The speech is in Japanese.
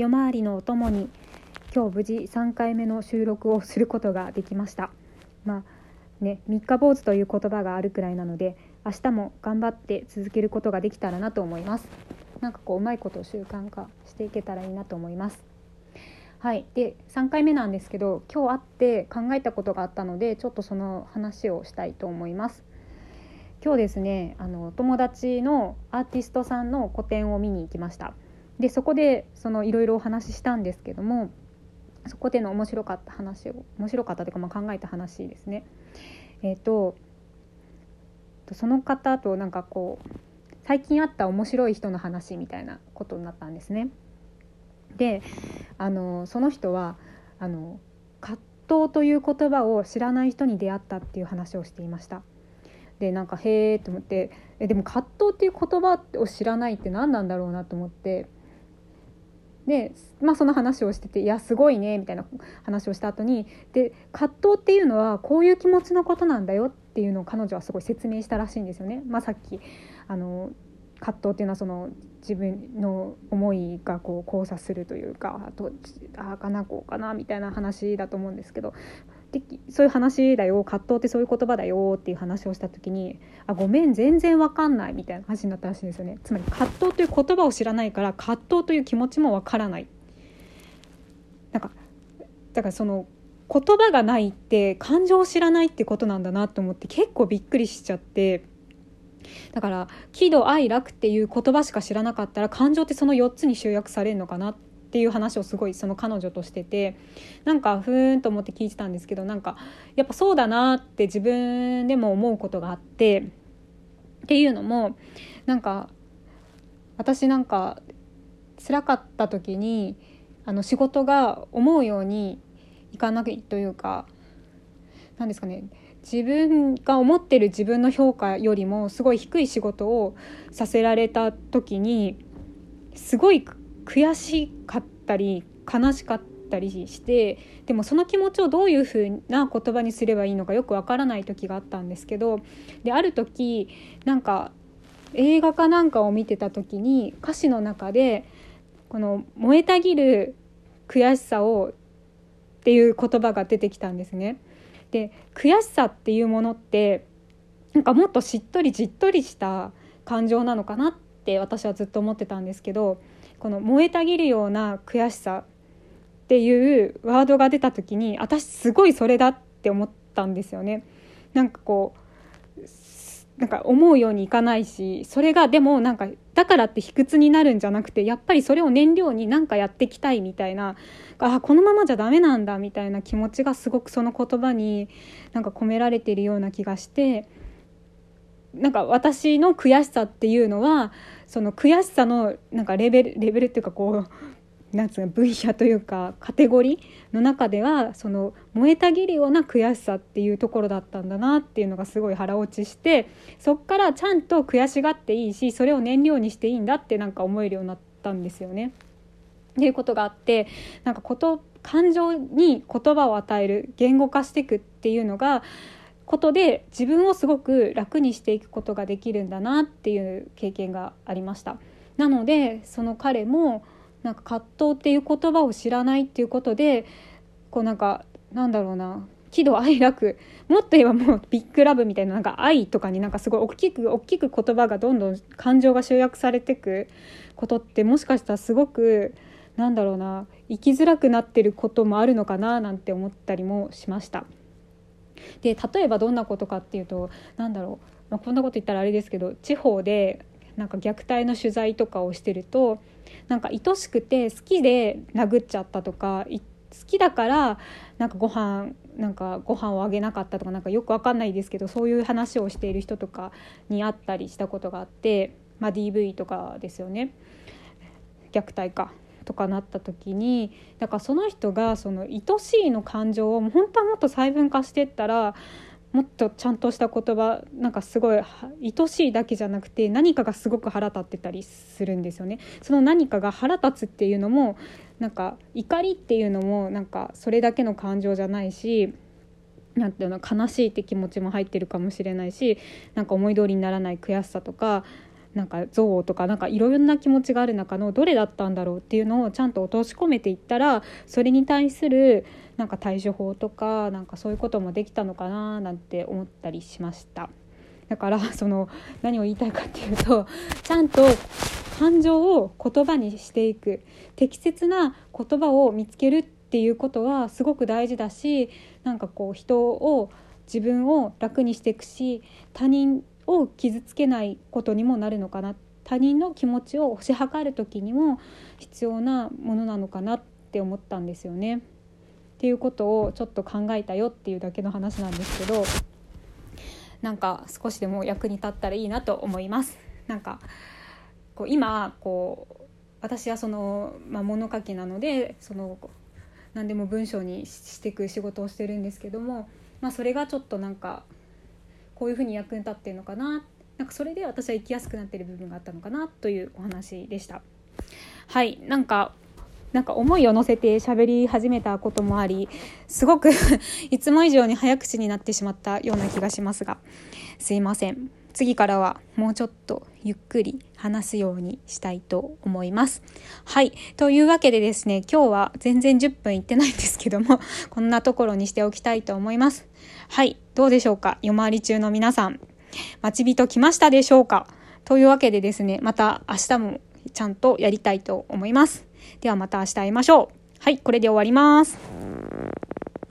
夜回りのお供に今日無事3回目の収録をすることができました。まあね三日坊主という言葉があるくらいなので明日も頑張って続けることができたらなと思います。なんかこううまいことを習慣化していけたらいいなと思います。はい。で3回目なんですけど今日会って考えたことがあったのでちょっとその話をしたいと思います。今日ですねあの友達のアーティストさんの個展を見に行きました。でそこでいろいろお話ししたんですけどもそこでの面白かった話を面白かったというか、まあ、考えた話ですねえっ、ー、とその方となんかこう最近あった面白い人の話みたいなことになったんですね。であのその人はあの葛藤という言葉を知らない人に出会ったっていう話をしていました。でなんかへえと思ってえでも葛藤っていう言葉を知らないって何なんだろうなと思ってで、まあ、その話をしてて「いやすごいね」みたいな話をした後にで葛藤っていうのはこういう気持ちのことなんだよっていうのを彼女はすごい説明したらしいんですよね。まあ、さっきあの葛藤っていうのはその自分の思いがこう交差するというかあとああかなこうかなみたいな話だと思うんですけどでそういう話だよ葛藤ってそういう言葉だよっていう話をした時に「あごめん全然わかんない」みたいな話になったらしいんですよね。つまり葛藤という言葉を知らないから葛藤という気持ちもわからない。なんかだからその言葉がないって感情を知らないってことなんだなと思って結構びっくりしちゃってだから喜怒哀楽っていう言葉しか知らなかったら感情ってその4つに集約されるのかなってっていう話をすごいその彼女としててなんかふーんと思って聞いてたんですけどなんかやっぱそうだなって自分でも思うことがあってっていうのもなんか私なんか辛かった時にあの仕事が思うようにいかないというか何ですかね自分が思ってる自分の評価よりもすごい低い仕事をさせられた時にすごい悔しかったり悲しかったりしてでもその気持ちをどういうふうな言葉にすればいいのかよくわからない時があったんですけどである時なんか映画かなんかを見てた時に歌詞の中でこの「燃えたぎる悔しさを」っていう言葉が出てきたんですね。で悔しさっていうものってなんかもっとしっとりじっとりした感情なのかなって私はずっと思ってたんですけどこの燃えたぎるような悔しさっていうワードが出た時に私すごいそれだって思ったんですよね。なんかこうなんか思うようにいかないしそれがでもなんかだからって卑屈になるんじゃなくてやっぱりそれを燃料に何かやっていきたいみたいなあこのままじゃダメなんだみたいな気持ちがすごくその言葉になんか込められているような気がしてなんか私の悔しさっていうのはその悔しさのなんかレベルレベルっていうかこうなんつうの分野というかカテゴリーの中ではその燃えたぎるような悔しさっていうところだったんだなっていうのがすごい腹落ちしてそっからちゃんと悔しがっていいしそれを燃料にしていいんだってなんか思えるようになったんですよね。っていうことがあってなんかこと感情に言葉を与える言語化していくっていうのがことで自分をすごく楽にしていくことができるんだなっていう経験がありました。なのでその彼もなんか葛藤っていう言葉を知らないっていうことでこうなんかなんだろうな喜怒哀楽もっと言えばもうビッグラブみたいななんか愛とかになんかすごい大きく大きく言葉がどんどん感情が集約されてくことってもしかしたらすごくなんだろうな生きづらくなってることもあるのかななんて思ったりもしました。で例えばどんなことかっていうと何だろう、まあ、こんなこと言ったらあれですけど地方でなんか虐待の取材とかをしてるとなんか愛しくて好きで殴っちゃったとか好きだからなんかご飯なんかご飯をあげなかったとかなんかよくわかんないですけどそういう話をしている人とかに会ったりしたことがあって、まあ、DV とかですよね。虐待か。とかなった時にだからその人がその愛しいの感情を本当はもっと細分化していったらもっとちゃんとした言葉なんかすごい愛しいだけじゃなくて何かがすごく腹立ってたりするんですよね。その何かが腹立つっていうのもなんか怒りっていうのもなんかそれだけの感情じゃないしなんていうの悲しいって気持ちも入ってるかもしれないしなんか思い通りにならない悔しさとかなんか憎悪とかなんかいろんな気持ちがある中のどれだったんだろうっていうのをちゃんと落とし込めていったらそれに対するなんか対処法とかなんかそういうこともできたのかななんて思ったりしました。だからその何を言いたいかっていうとちゃんと感情を言葉にしていく適切な言葉を見つけるっていうことはすごく大事だしなんかこう人を自分を楽にしていくし他人を傷つけないことにもなるのかな他人の気持ちを推し量る時にも必要なものなのかなって思ったんですよね。っていうことをちょっと考えたよっていうだけの話なんですけどなんか少しでも役に立ったらいいなと思います。なんかこう今こう私はその、まあ、物書きなのでその何でも文章にしていく仕事をしてるんですけども、まあ、それがちょっとなんかこういうふうに役に立ってるのかななんかそれで私は生きやすくなってる部分があったのかなというお話でした。はいなんかなんか思いを乗せて喋り始めたこともありすごく いつも以上に早口になってしまったような気がしますがすいません次からはもうちょっとゆっくり話すようにしたいと思います。はい。というわけでですね、今日は全然10分いってないんですけども、こんなところにしておきたいと思います。はい。どうでしょうか？夜回り中の皆さん。待ち人来ましたでしょうか？というわけでですね、また明日もちゃんとやりたいと思います。ではまた明日会いましょう。はい、これで終わります。